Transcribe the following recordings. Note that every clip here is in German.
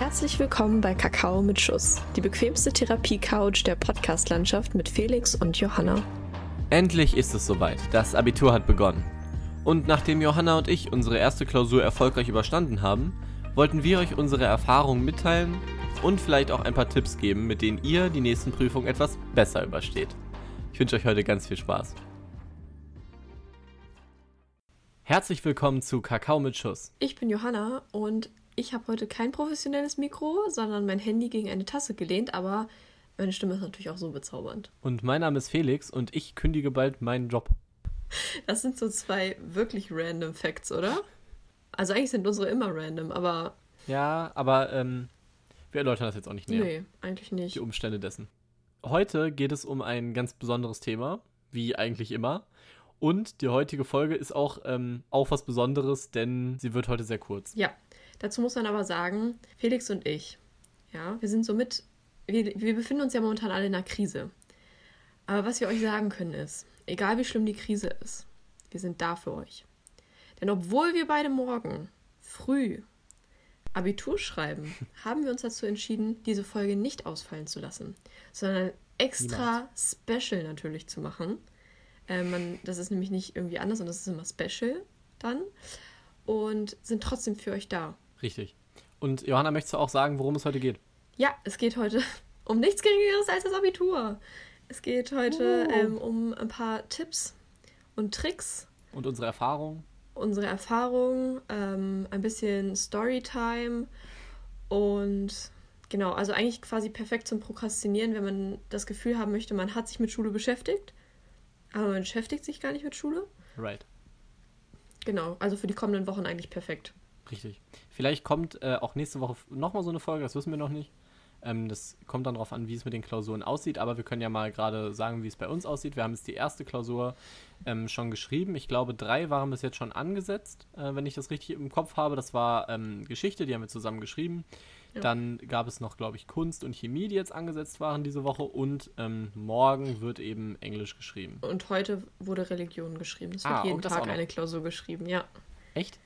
Herzlich willkommen bei Kakao mit Schuss, die bequemste Therapie-Couch der Podcast-Landschaft mit Felix und Johanna. Endlich ist es soweit. Das Abitur hat begonnen. Und nachdem Johanna und ich unsere erste Klausur erfolgreich überstanden haben, wollten wir euch unsere Erfahrungen mitteilen und vielleicht auch ein paar Tipps geben, mit denen ihr die nächsten Prüfungen etwas besser übersteht. Ich wünsche euch heute ganz viel Spaß. Herzlich willkommen zu Kakao mit Schuss. Ich bin Johanna und ich habe heute kein professionelles Mikro, sondern mein Handy gegen eine Tasse gelehnt, aber meine Stimme ist natürlich auch so bezaubernd. Und mein Name ist Felix und ich kündige bald meinen Job. Das sind so zwei wirklich random Facts, oder? Also eigentlich sind unsere immer random, aber. Ja, aber ähm, wir erläutern das jetzt auch nicht näher. Nee, eigentlich nicht. Die Umstände dessen. Heute geht es um ein ganz besonderes Thema, wie eigentlich immer. Und die heutige Folge ist auch, ähm, auch was Besonderes, denn sie wird heute sehr kurz. Ja, dazu muss man aber sagen, Felix und ich, ja, wir sind somit, wir, wir befinden uns ja momentan alle in einer Krise. Aber was wir euch sagen können ist, egal wie schlimm die Krise ist, wir sind da für euch. Denn obwohl wir beide morgen früh Abitur schreiben, haben wir uns dazu entschieden, diese Folge nicht ausfallen zu lassen, sondern extra Niemals. Special natürlich zu machen. Äh, man, das ist nämlich nicht irgendwie anders, sondern das ist immer Special dann. Und sind trotzdem für euch da. Richtig. Und Johanna, möchtest du auch sagen, worum es heute geht? Ja, es geht heute um nichts Geringeres als das Abitur. Es geht heute uh. ähm, um ein paar Tipps und Tricks. Und unsere Erfahrungen unsere Erfahrungen, ähm, ein bisschen Storytime und genau, also eigentlich quasi perfekt zum Prokrastinieren, wenn man das Gefühl haben möchte, man hat sich mit Schule beschäftigt, aber man beschäftigt sich gar nicht mit Schule. Right. Genau, also für die kommenden Wochen eigentlich perfekt. Richtig. Vielleicht kommt äh, auch nächste Woche nochmal so eine Folge, das wissen wir noch nicht. Ähm, das kommt dann darauf an, wie es mit den Klausuren aussieht, aber wir können ja mal gerade sagen, wie es bei uns aussieht. Wir haben jetzt die erste Klausur ähm, schon geschrieben. Ich glaube, drei waren bis jetzt schon angesetzt, äh, wenn ich das richtig im Kopf habe. Das war ähm, Geschichte, die haben wir zusammen geschrieben. Ja. Dann gab es noch, glaube ich, Kunst und Chemie, die jetzt angesetzt waren diese Woche. Und ähm, morgen wird eben Englisch geschrieben. Und heute wurde Religion geschrieben. Es wird ah, jeden Tag eine Klausur geschrieben, ja. Echt?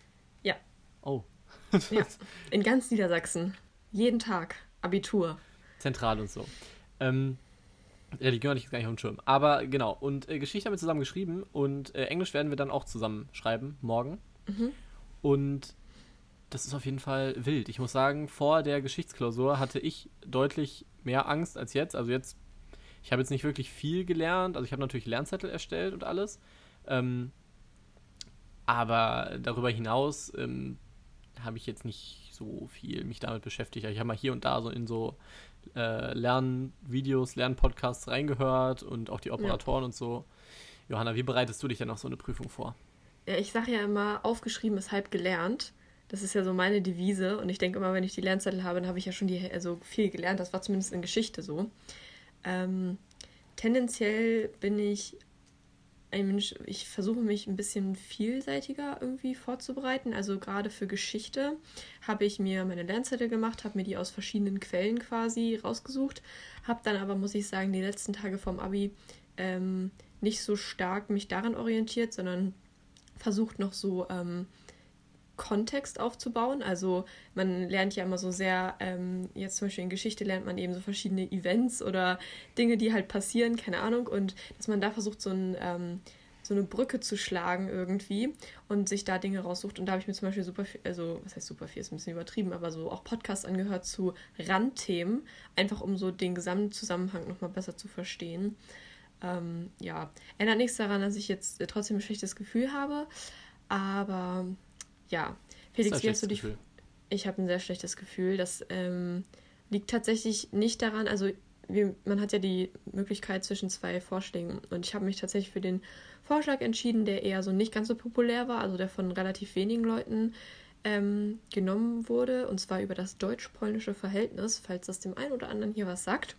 Oh. ja. In ganz Niedersachsen. Jeden Tag. Abitur. Zentral und so. Ähm, Religion hatte ich jetzt gar nicht auf dem Schirm. Aber genau, und äh, Geschichte haben wir zusammen geschrieben und äh, Englisch werden wir dann auch zusammen schreiben, morgen. Mhm. Und das ist auf jeden Fall wild. Ich muss sagen, vor der Geschichtsklausur hatte ich deutlich mehr Angst als jetzt. Also jetzt, ich habe jetzt nicht wirklich viel gelernt. Also ich habe natürlich Lernzettel erstellt und alles. Ähm, aber darüber hinaus ähm, habe ich jetzt nicht so viel mich damit beschäftigt. Ich habe mal hier und da so in so äh, Lernvideos, Lernpodcasts reingehört und auch die Operatoren ja. und so. Johanna, wie bereitest du dich denn auf so eine Prüfung vor? Ja, ich sage ja immer, aufgeschrieben ist halb gelernt. Das ist ja so meine Devise. Und ich denke immer, wenn ich die Lernzettel habe, dann habe ich ja schon die, also viel gelernt. Das war zumindest in Geschichte so. Ähm, tendenziell bin ich ein Mensch, ich versuche mich ein bisschen vielseitiger irgendwie vorzubereiten. Also gerade für Geschichte habe ich mir meine Lernzettel gemacht, habe mir die aus verschiedenen Quellen quasi rausgesucht, habe dann aber, muss ich sagen, die letzten Tage vom Abi ähm, nicht so stark mich daran orientiert, sondern versucht noch so ähm, Kontext aufzubauen. Also man lernt ja immer so sehr, ähm, jetzt zum Beispiel in Geschichte lernt man eben so verschiedene Events oder Dinge, die halt passieren, keine Ahnung, und dass man da versucht, so, ein, ähm, so eine Brücke zu schlagen irgendwie und sich da Dinge raussucht. Und da habe ich mir zum Beispiel super viel, also was heißt super viel, ist ein bisschen übertrieben, aber so auch Podcasts angehört zu Randthemen, einfach um so den Gesamtzusammenhang nochmal besser zu verstehen. Ähm, ja, ändert nichts daran, dass ich jetzt trotzdem ein schlechtes Gefühl habe, aber ja, Felix, wie hast du dich. Gefühl? Ich habe ein sehr schlechtes Gefühl. Das ähm, liegt tatsächlich nicht daran, also wie, man hat ja die Möglichkeit zwischen zwei Vorschlägen und ich habe mich tatsächlich für den Vorschlag entschieden, der eher so nicht ganz so populär war, also der von relativ wenigen Leuten ähm, genommen wurde, und zwar über das deutsch-polnische Verhältnis, falls das dem einen oder anderen hier was sagt.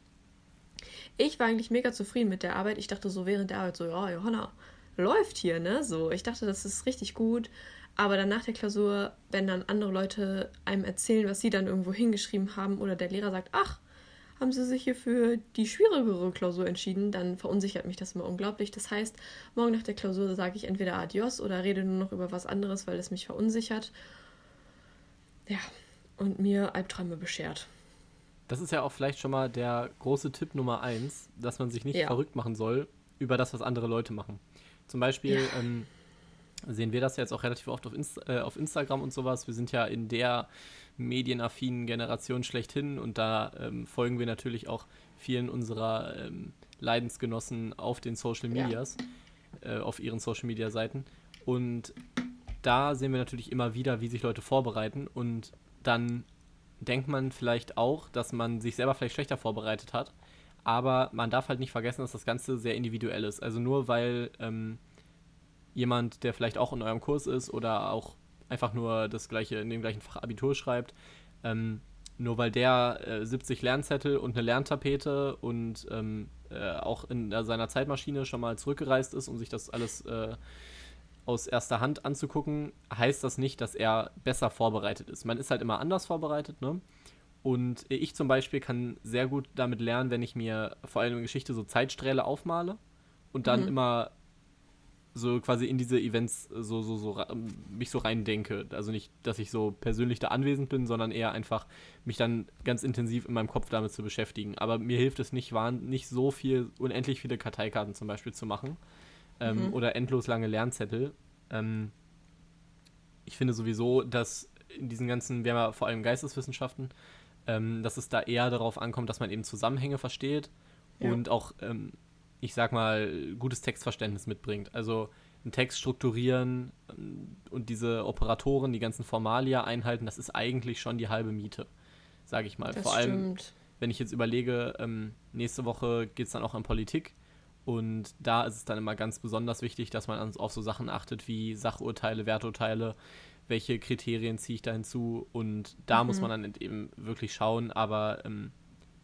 Ich war eigentlich mega zufrieden mit der Arbeit. Ich dachte so während der Arbeit so, ja, Johanna, läuft hier, ne? So, ich dachte, das ist richtig gut. Aber dann nach der Klausur, wenn dann andere Leute einem erzählen, was sie dann irgendwo hingeschrieben haben, oder der Lehrer sagt, ach, haben sie sich hier für die schwierigere Klausur entschieden, dann verunsichert mich das immer unglaublich. Das heißt, morgen nach der Klausur sage ich entweder Adios oder rede nur noch über was anderes, weil es mich verunsichert. Ja, und mir Albträume beschert. Das ist ja auch vielleicht schon mal der große Tipp Nummer eins, dass man sich nicht ja. verrückt machen soll über das, was andere Leute machen. Zum Beispiel ja. ähm, sehen wir das jetzt auch relativ oft auf, Inst äh, auf Instagram und sowas. Wir sind ja in der medienaffinen Generation schlechthin und da ähm, folgen wir natürlich auch vielen unserer ähm, Leidensgenossen auf den Social Medias, ja. äh, auf ihren Social Media Seiten. Und da sehen wir natürlich immer wieder, wie sich Leute vorbereiten und dann denkt man vielleicht auch, dass man sich selber vielleicht schlechter vorbereitet hat. Aber man darf halt nicht vergessen, dass das Ganze sehr individuell ist. Also nur weil ähm, jemand, der vielleicht auch in eurem Kurs ist oder auch einfach nur das gleiche in dem gleichen Fach Abitur schreibt, ähm, nur weil der äh, 70 Lernzettel und eine Lerntapete und ähm, äh, auch in äh, seiner Zeitmaschine schon mal zurückgereist ist, um sich das alles äh, aus erster Hand anzugucken, heißt das nicht, dass er besser vorbereitet ist. Man ist halt immer anders vorbereitet, ne? Und ich zum Beispiel kann sehr gut damit lernen, wenn ich mir vor allem in Geschichte so Zeitsträhle aufmale und dann mhm. immer so quasi in diese Events so, so, so mich so reindenke. Also nicht, dass ich so persönlich da anwesend bin, sondern eher einfach mich dann ganz intensiv in meinem Kopf damit zu beschäftigen. Aber mir hilft es nicht, waren nicht so viel, unendlich viele Karteikarten zum Beispiel zu machen. Ähm, mhm. Oder endlos lange Lernzettel. Ähm, ich finde sowieso, dass in diesen ganzen, wir haben ja vor allem Geisteswissenschaften, ähm, dass es da eher darauf ankommt, dass man eben Zusammenhänge versteht ja. und auch ähm, ich sag mal, gutes Textverständnis mitbringt. Also einen Text strukturieren und diese Operatoren, die ganzen Formalia einhalten, das ist eigentlich schon die halbe Miete, sage ich mal. Das Vor allem, stimmt. wenn ich jetzt überlege, ähm, nächste Woche geht es dann auch an Politik. Und da ist es dann immer ganz besonders wichtig, dass man auf so Sachen achtet wie Sachurteile, Werturteile, welche Kriterien ziehe ich da hinzu. Und da mhm. muss man dann eben wirklich schauen. Aber ähm,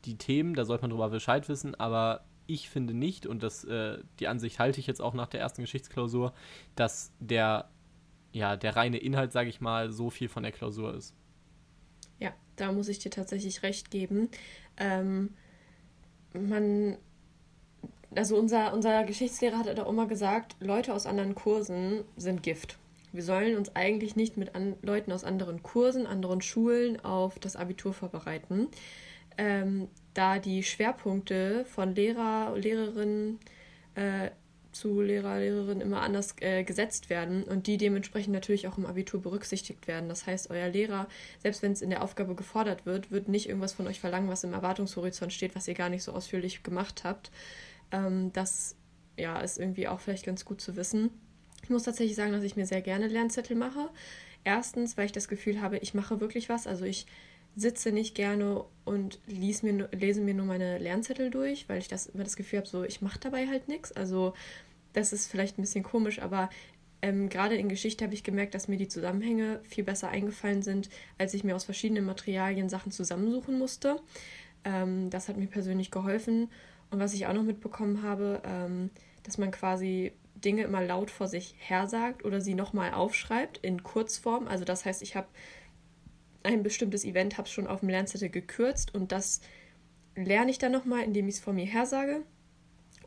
die Themen, da sollte man drüber Bescheid wissen, aber ich finde nicht, und das, äh, die Ansicht halte ich jetzt auch nach der ersten Geschichtsklausur, dass der, ja, der reine Inhalt, sage ich mal, so viel von der Klausur ist. Ja, da muss ich dir tatsächlich recht geben. Ähm, man, also unser, unser Geschichtslehrer hat auch immer gesagt, Leute aus anderen Kursen sind Gift. Wir sollen uns eigentlich nicht mit an, Leuten aus anderen Kursen, anderen Schulen auf das Abitur vorbereiten. Ähm, da die Schwerpunkte von Lehrer, Lehrerinnen äh, zu Lehrer, Lehrerinnen immer anders äh, gesetzt werden und die dementsprechend natürlich auch im Abitur berücksichtigt werden. Das heißt, euer Lehrer, selbst wenn es in der Aufgabe gefordert wird, wird nicht irgendwas von euch verlangen, was im Erwartungshorizont steht, was ihr gar nicht so ausführlich gemacht habt. Ähm, das ja, ist irgendwie auch vielleicht ganz gut zu wissen. Ich muss tatsächlich sagen, dass ich mir sehr gerne Lernzettel mache. Erstens, weil ich das Gefühl habe, ich mache wirklich was. Also ich sitze nicht gerne und lies mir, lese mir nur meine Lernzettel durch, weil ich das immer das Gefühl habe, so ich mache dabei halt nichts. Also das ist vielleicht ein bisschen komisch, aber ähm, gerade in Geschichte habe ich gemerkt, dass mir die Zusammenhänge viel besser eingefallen sind, als ich mir aus verschiedenen Materialien Sachen zusammensuchen musste. Ähm, das hat mir persönlich geholfen. Und was ich auch noch mitbekommen habe, ähm, dass man quasi Dinge immer laut vor sich her sagt oder sie nochmal aufschreibt in Kurzform. Also das heißt, ich habe ein bestimmtes Event, habe schon auf dem Lernzettel gekürzt und das lerne ich dann nochmal, indem ich es vor mir her sage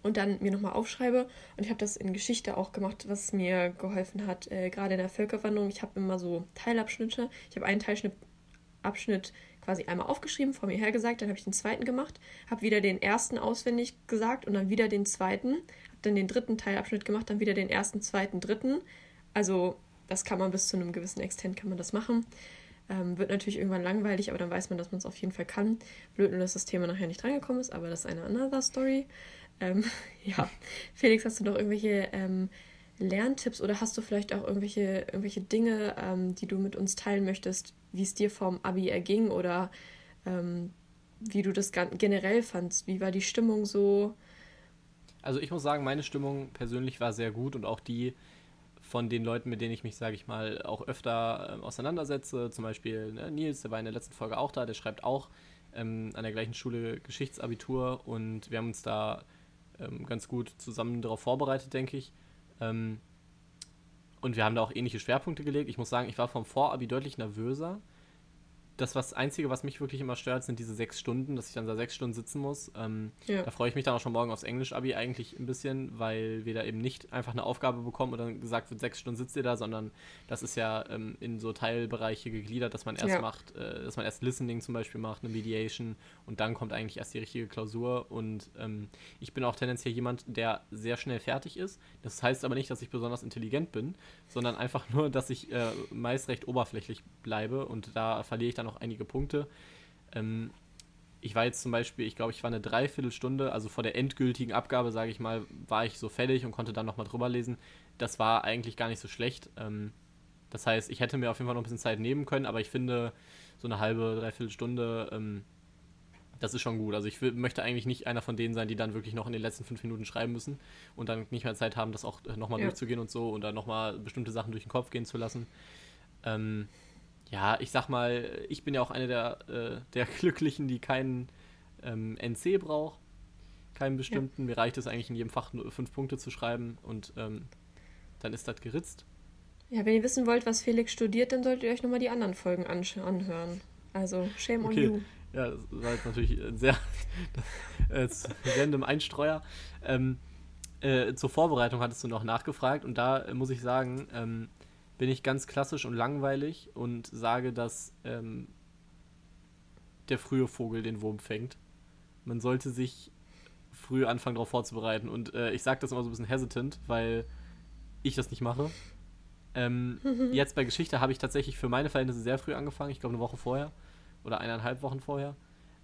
und dann mir nochmal aufschreibe. Und ich habe das in Geschichte auch gemacht, was mir geholfen hat, äh, gerade in der Völkerwanderung. Ich habe immer so Teilabschnitte. Ich habe einen Teilabschnitt quasi einmal aufgeschrieben, vor mir her gesagt, dann habe ich den zweiten gemacht, habe wieder den ersten auswendig gesagt und dann wieder den zweiten, habe dann den dritten Teilabschnitt gemacht, dann wieder den ersten, zweiten, dritten. Also das kann man bis zu einem gewissen Extent kann man das machen. Ähm, wird natürlich irgendwann langweilig, aber dann weiß man, dass man es auf jeden Fall kann. Blöd nur, dass das Thema nachher nicht drangekommen ist, aber das ist eine andere Story. Ähm, ja, Felix, hast du noch irgendwelche ähm, Lerntipps oder hast du vielleicht auch irgendwelche, irgendwelche Dinge, ähm, die du mit uns teilen möchtest, wie es dir vom Abi erging oder ähm, wie du das generell fandst? Wie war die Stimmung so? Also ich muss sagen, meine Stimmung persönlich war sehr gut und auch die von den Leuten, mit denen ich mich, sage ich mal, auch öfter äh, auseinandersetze. Zum Beispiel ne, Nils, der war in der letzten Folge auch da, der schreibt auch ähm, an der gleichen Schule Geschichtsabitur und wir haben uns da ähm, ganz gut zusammen darauf vorbereitet, denke ich. Ähm, und wir haben da auch ähnliche Schwerpunkte gelegt. Ich muss sagen, ich war vom Vorabi deutlich nervöser, das was Einzige, was mich wirklich immer stört, sind diese sechs Stunden, dass ich dann da sechs Stunden sitzen muss. Ähm, ja. Da freue ich mich dann auch schon morgen aufs Englisch-Abi eigentlich ein bisschen, weil wir da eben nicht einfach eine Aufgabe bekommen und dann gesagt wird, sechs Stunden sitzt ihr da, sondern das ist ja ähm, in so Teilbereiche gegliedert, dass man erst ja. macht, äh, dass man erst Listening zum Beispiel macht, eine Mediation und dann kommt eigentlich erst die richtige Klausur. Und ähm, ich bin auch tendenziell jemand, der sehr schnell fertig ist. Das heißt aber nicht, dass ich besonders intelligent bin, sondern einfach nur, dass ich äh, meist recht oberflächlich bleibe und da verliere ich dann noch einige Punkte. Ähm, ich war jetzt zum Beispiel, ich glaube, ich war eine Dreiviertelstunde, also vor der endgültigen Abgabe, sage ich mal, war ich so fertig und konnte dann nochmal drüber lesen. Das war eigentlich gar nicht so schlecht. Ähm, das heißt, ich hätte mir auf jeden Fall noch ein bisschen Zeit nehmen können, aber ich finde, so eine halbe, dreiviertel Stunde, ähm, das ist schon gut. Also ich will, möchte eigentlich nicht einer von denen sein, die dann wirklich noch in den letzten fünf Minuten schreiben müssen und dann nicht mehr Zeit haben, das auch nochmal ja. durchzugehen und so und dann nochmal bestimmte Sachen durch den Kopf gehen zu lassen. Ähm, ja, ich sag mal, ich bin ja auch eine der, äh, der Glücklichen, die keinen ähm, NC braucht. Keinen bestimmten. Ja. Mir reicht es eigentlich in jedem Fach nur fünf Punkte zu schreiben und ähm, dann ist das geritzt. Ja, wenn ihr wissen wollt, was Felix studiert, dann solltet ihr euch nochmal die anderen Folgen anhören. Also, shame okay. on you. Ja, das war jetzt natürlich sehr äh, random Einstreuer. Ähm, äh, zur Vorbereitung hattest du noch nachgefragt und da äh, muss ich sagen, ähm, bin ich ganz klassisch und langweilig und sage, dass ähm, der frühe Vogel den Wurm fängt. Man sollte sich früh anfangen, darauf vorzubereiten. Und äh, ich sage das immer so ein bisschen hesitant, weil ich das nicht mache. Ähm, jetzt bei Geschichte habe ich tatsächlich für meine Verhältnisse sehr früh angefangen. Ich glaube, eine Woche vorher oder eineinhalb Wochen vorher.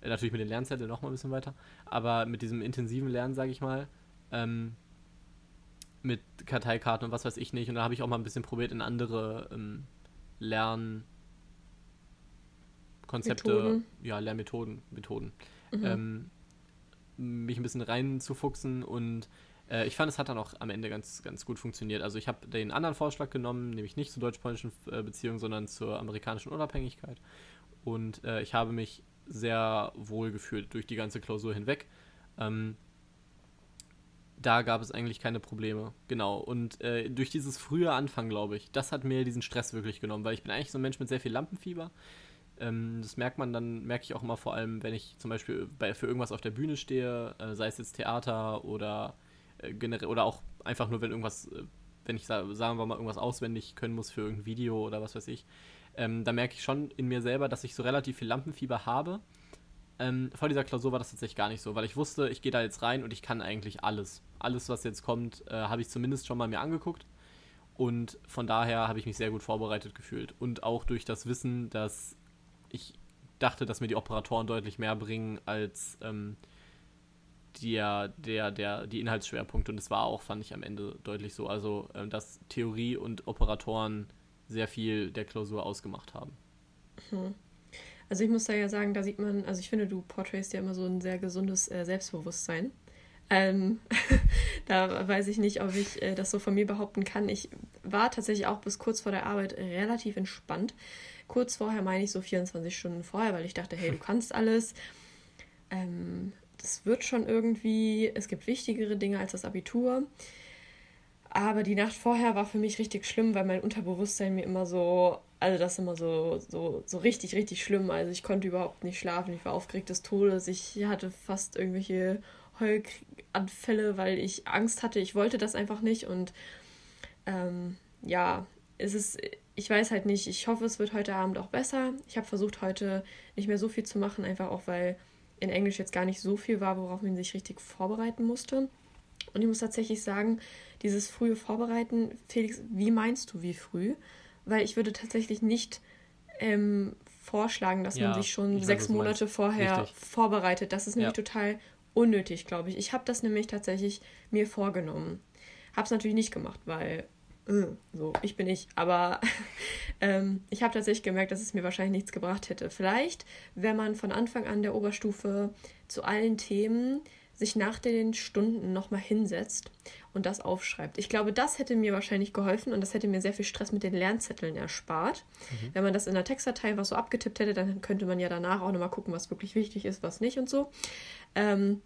Äh, natürlich mit den Lernzetteln noch mal ein bisschen weiter. Aber mit diesem intensiven Lernen, sage ich mal, ähm, mit Karteikarten und was weiß ich nicht. Und da habe ich auch mal ein bisschen probiert, in andere ähm, Lernkonzepte, Methoden. ja, Lernmethoden, Methoden, mhm. ähm, mich ein bisschen reinzufuchsen und äh, ich fand, es hat dann auch am Ende ganz, ganz gut funktioniert. Also ich habe den anderen Vorschlag genommen, nämlich nicht zur deutsch-polnischen äh, Beziehung, sondern zur amerikanischen Unabhängigkeit. Und äh, ich habe mich sehr wohl gefühlt durch die ganze Klausur hinweg. Ähm, da gab es eigentlich keine Probleme. Genau. Und äh, durch dieses frühe Anfangen, glaube ich, das hat mir diesen Stress wirklich genommen, weil ich bin eigentlich so ein Mensch mit sehr viel Lampenfieber. Ähm, das merkt man dann, merke ich auch immer vor allem, wenn ich zum Beispiel bei, für irgendwas auf der Bühne stehe, äh, sei es jetzt Theater oder äh, generell, oder auch einfach nur, wenn irgendwas, äh, wenn ich sagen wir mal irgendwas auswendig können muss für irgendein Video oder was weiß ich, ähm, da merke ich schon in mir selber, dass ich so relativ viel Lampenfieber habe ähm, vor dieser Klausur war das tatsächlich gar nicht so, weil ich wusste, ich gehe da jetzt rein und ich kann eigentlich alles. Alles, was jetzt kommt, äh, habe ich zumindest schon mal mir angeguckt. Und von daher habe ich mich sehr gut vorbereitet gefühlt. Und auch durch das Wissen, dass ich dachte, dass mir die Operatoren deutlich mehr bringen als ähm, der, der, der, die Inhaltsschwerpunkte. Und es war auch, fand ich am Ende deutlich so. Also, äh, dass Theorie und Operatoren sehr viel der Klausur ausgemacht haben. Hm. Also ich muss da ja sagen, da sieht man, also ich finde, du porträtst ja immer so ein sehr gesundes äh, Selbstbewusstsein. Ähm, da weiß ich nicht, ob ich äh, das so von mir behaupten kann. Ich war tatsächlich auch bis kurz vor der Arbeit relativ entspannt. Kurz vorher meine ich so 24 Stunden vorher, weil ich dachte, hey, du kannst alles. Ähm, das wird schon irgendwie. Es gibt wichtigere Dinge als das Abitur. Aber die Nacht vorher war für mich richtig schlimm, weil mein Unterbewusstsein mir immer so also das ist immer so, so, so richtig, richtig schlimm. Also ich konnte überhaupt nicht schlafen. Ich war aufgeregt des Todes. Ich hatte fast irgendwelche Heulanfälle, weil ich Angst hatte. Ich wollte das einfach nicht. Und ähm, ja, es ist, ich weiß halt nicht. Ich hoffe, es wird heute Abend auch besser. Ich habe versucht, heute nicht mehr so viel zu machen, einfach auch, weil in Englisch jetzt gar nicht so viel war, worauf man sich richtig vorbereiten musste. Und ich muss tatsächlich sagen, dieses frühe Vorbereiten, Felix, wie meinst du, wie früh? Weil ich würde tatsächlich nicht ähm, vorschlagen, dass ja, man sich schon sechs weiß, Monate vorher Richtig. vorbereitet. Das ist nämlich ja. total unnötig, glaube ich. Ich habe das nämlich tatsächlich mir vorgenommen. Habe es natürlich nicht gemacht, weil äh, so, ich bin ich. Aber ähm, ich habe tatsächlich gemerkt, dass es mir wahrscheinlich nichts gebracht hätte. Vielleicht, wenn man von Anfang an der Oberstufe zu allen Themen sich nach den Stunden nochmal hinsetzt und das aufschreibt. Ich glaube, das hätte mir wahrscheinlich geholfen und das hätte mir sehr viel Stress mit den Lernzetteln erspart. Mhm. Wenn man das in der Textdatei was so abgetippt hätte, dann könnte man ja danach auch nochmal gucken, was wirklich wichtig ist, was nicht und so. Ähm,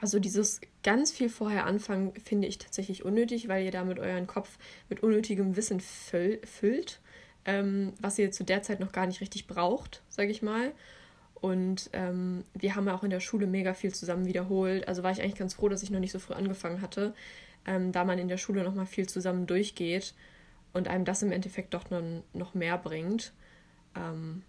also dieses ganz viel vorher anfangen finde ich tatsächlich unnötig, weil ihr damit euren Kopf mit unnötigem Wissen füll füllt. ähm, was ihr zu der Zeit noch gar nicht richtig braucht, sage ich mal. Und ähm, wir haben ja auch in der Schule mega viel zusammen wiederholt. Also war ich eigentlich ganz froh, dass ich noch nicht so früh angefangen hatte, ähm, da man in der Schule noch mal viel zusammen durchgeht und einem das im Endeffekt doch noch, noch mehr bringt. Ähm,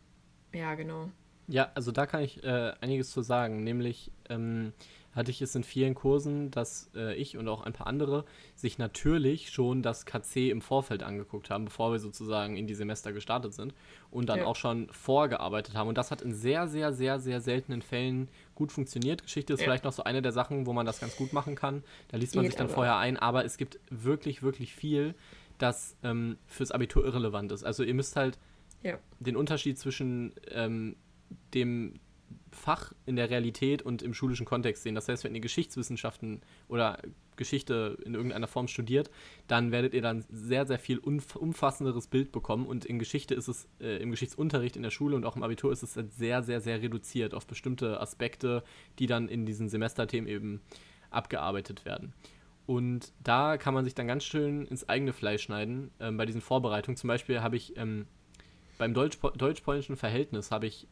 ja, genau. Ja, also da kann ich äh, einiges zu sagen. Nämlich ähm, hatte ich es in vielen Kursen, dass äh, ich und auch ein paar andere sich natürlich schon das KC im Vorfeld angeguckt haben, bevor wir sozusagen in die Semester gestartet sind und dann ja. auch schon vorgearbeitet haben. Und das hat in sehr, sehr, sehr, sehr seltenen Fällen gut funktioniert. Geschichte ist ja. vielleicht noch so eine der Sachen, wo man das ganz gut machen kann. Da liest man Geht sich dann aber. vorher ein, aber es gibt wirklich, wirklich viel, das ähm, fürs Abitur irrelevant ist. Also ihr müsst halt ja. den Unterschied zwischen ähm, dem Fach in der Realität und im schulischen Kontext sehen. Das heißt, wenn ihr Geschichtswissenschaften oder Geschichte in irgendeiner Form studiert, dann werdet ihr dann sehr, sehr viel umfassenderes Bild bekommen. Und in Geschichte ist es, äh, im Geschichtsunterricht in der Schule und auch im Abitur ist es halt sehr, sehr, sehr reduziert auf bestimmte Aspekte, die dann in diesen Semesterthemen eben abgearbeitet werden. Und da kann man sich dann ganz schön ins eigene Fleisch schneiden ähm, bei diesen Vorbereitungen. Zum Beispiel habe ich ähm, beim deutsch-polnischen Verhältnis habe ich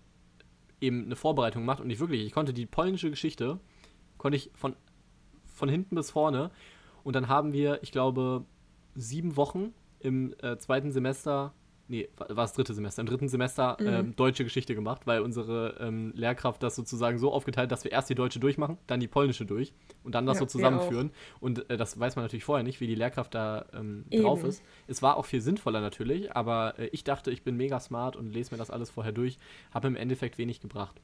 eben eine Vorbereitung gemacht und ich wirklich, ich konnte die polnische Geschichte, konnte ich von, von hinten bis vorne und dann haben wir, ich glaube, sieben Wochen im äh, zweiten Semester nee, war das dritte Semester, im dritten Semester mhm. ähm, deutsche Geschichte gemacht, weil unsere ähm, Lehrkraft das sozusagen so aufgeteilt, dass wir erst die deutsche durchmachen, dann die polnische durch und dann das ja, so zusammenführen. Und äh, das weiß man natürlich vorher nicht, wie die Lehrkraft da ähm, drauf ist. Es war auch viel sinnvoller natürlich, aber äh, ich dachte, ich bin mega smart und lese mir das alles vorher durch, habe im Endeffekt wenig gebracht.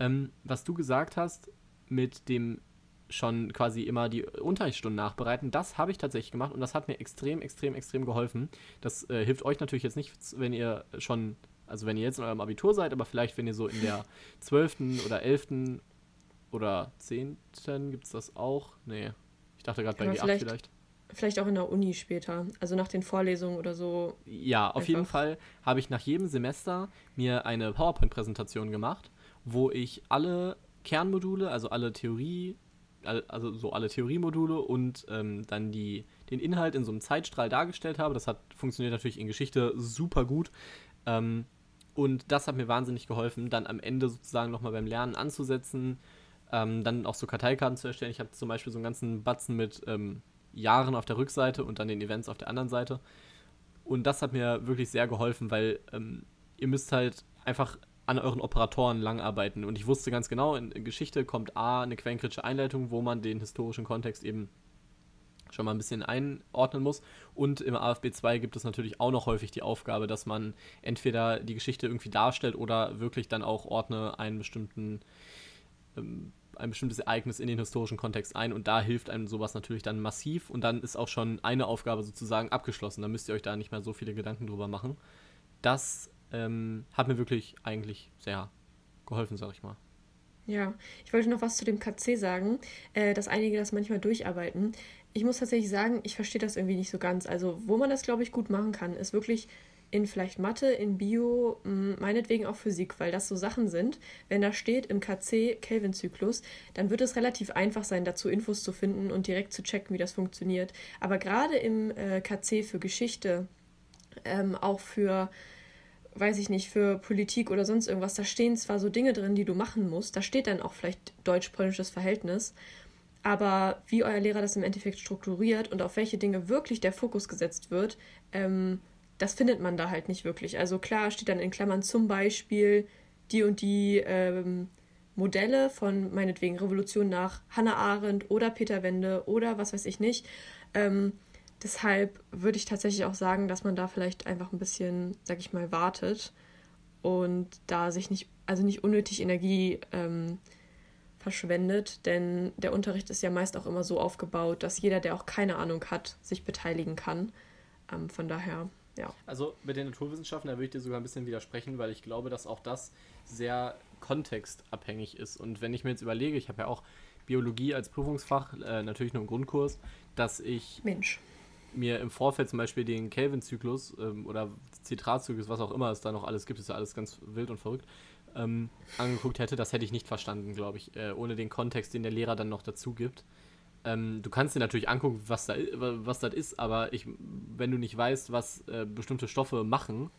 Ähm, was du gesagt hast mit dem schon quasi immer die Unterrichtsstunden nachbereiten. Das habe ich tatsächlich gemacht und das hat mir extrem, extrem, extrem geholfen. Das äh, hilft euch natürlich jetzt nicht, wenn ihr schon, also wenn ihr jetzt in eurem Abitur seid, aber vielleicht, wenn ihr so in der 12. oder 11. oder 10. gibt es das auch? Nee, ich dachte gerade bei G8 vielleicht. vielleicht. Vielleicht auch in der Uni später, also nach den Vorlesungen oder so. Ja, auf einfach. jeden Fall habe ich nach jedem Semester mir eine PowerPoint-Präsentation gemacht, wo ich alle Kernmodule, also alle Theorie, also so alle Theoriemodule und ähm, dann die, den Inhalt in so einem Zeitstrahl dargestellt habe. Das hat funktioniert natürlich in Geschichte super gut. Ähm, und das hat mir wahnsinnig geholfen, dann am Ende sozusagen nochmal beim Lernen anzusetzen, ähm, dann auch so Karteikarten zu erstellen. Ich habe zum Beispiel so einen ganzen Batzen mit ähm, Jahren auf der Rückseite und dann den Events auf der anderen Seite. Und das hat mir wirklich sehr geholfen, weil ähm, ihr müsst halt einfach an euren Operatoren lang arbeiten. Und ich wusste ganz genau, in, in Geschichte kommt A, eine quellenkritische Einleitung, wo man den historischen Kontext eben schon mal ein bisschen einordnen muss. Und im AFB 2 gibt es natürlich auch noch häufig die Aufgabe, dass man entweder die Geschichte irgendwie darstellt oder wirklich dann auch ordne einen bestimmten, ähm, ein bestimmtes Ereignis in den historischen Kontext ein. Und da hilft einem sowas natürlich dann massiv. Und dann ist auch schon eine Aufgabe sozusagen abgeschlossen. Da müsst ihr euch da nicht mehr so viele Gedanken drüber machen. Das ähm, hat mir wirklich eigentlich sehr geholfen, sag ich mal. Ja, ich wollte noch was zu dem KC sagen, äh, dass einige das manchmal durcharbeiten. Ich muss tatsächlich sagen, ich verstehe das irgendwie nicht so ganz. Also, wo man das, glaube ich, gut machen kann, ist wirklich in vielleicht Mathe, in Bio, meinetwegen auch Physik, weil das so Sachen sind. Wenn da steht im KC Kelvin-Zyklus, dann wird es relativ einfach sein, dazu Infos zu finden und direkt zu checken, wie das funktioniert. Aber gerade im äh, KC für Geschichte, ähm, auch für weiß ich nicht, für Politik oder sonst irgendwas, da stehen zwar so Dinge drin, die du machen musst, da steht dann auch vielleicht deutsch-polnisches Verhältnis, aber wie euer Lehrer das im Endeffekt strukturiert und auf welche Dinge wirklich der Fokus gesetzt wird, ähm, das findet man da halt nicht wirklich. Also klar steht dann in Klammern zum Beispiel die und die ähm, Modelle von meinetwegen Revolution nach Hannah Arendt oder Peter Wende oder was weiß ich nicht. Ähm, Deshalb würde ich tatsächlich auch sagen, dass man da vielleicht einfach ein bisschen, sag ich mal, wartet und da sich nicht, also nicht unnötig Energie ähm, verschwendet, denn der Unterricht ist ja meist auch immer so aufgebaut, dass jeder, der auch keine Ahnung hat, sich beteiligen kann. Ähm, von daher, ja. Also mit den Naturwissenschaften, da würde ich dir sogar ein bisschen widersprechen, weil ich glaube, dass auch das sehr kontextabhängig ist. Und wenn ich mir jetzt überlege, ich habe ja auch Biologie als Prüfungsfach, äh, natürlich nur im Grundkurs, dass ich Mensch mir im Vorfeld zum Beispiel den Kelvin-Zyklus ähm, oder Zitratzyklus, was auch immer es da noch alles gibt, ist ja alles ganz wild und verrückt, ähm, angeguckt hätte, das hätte ich nicht verstanden, glaube ich, äh, ohne den Kontext, den der Lehrer dann noch dazu gibt. Ähm, du kannst dir natürlich angucken, was da was das ist, aber ich, wenn du nicht weißt, was äh, bestimmte Stoffe machen,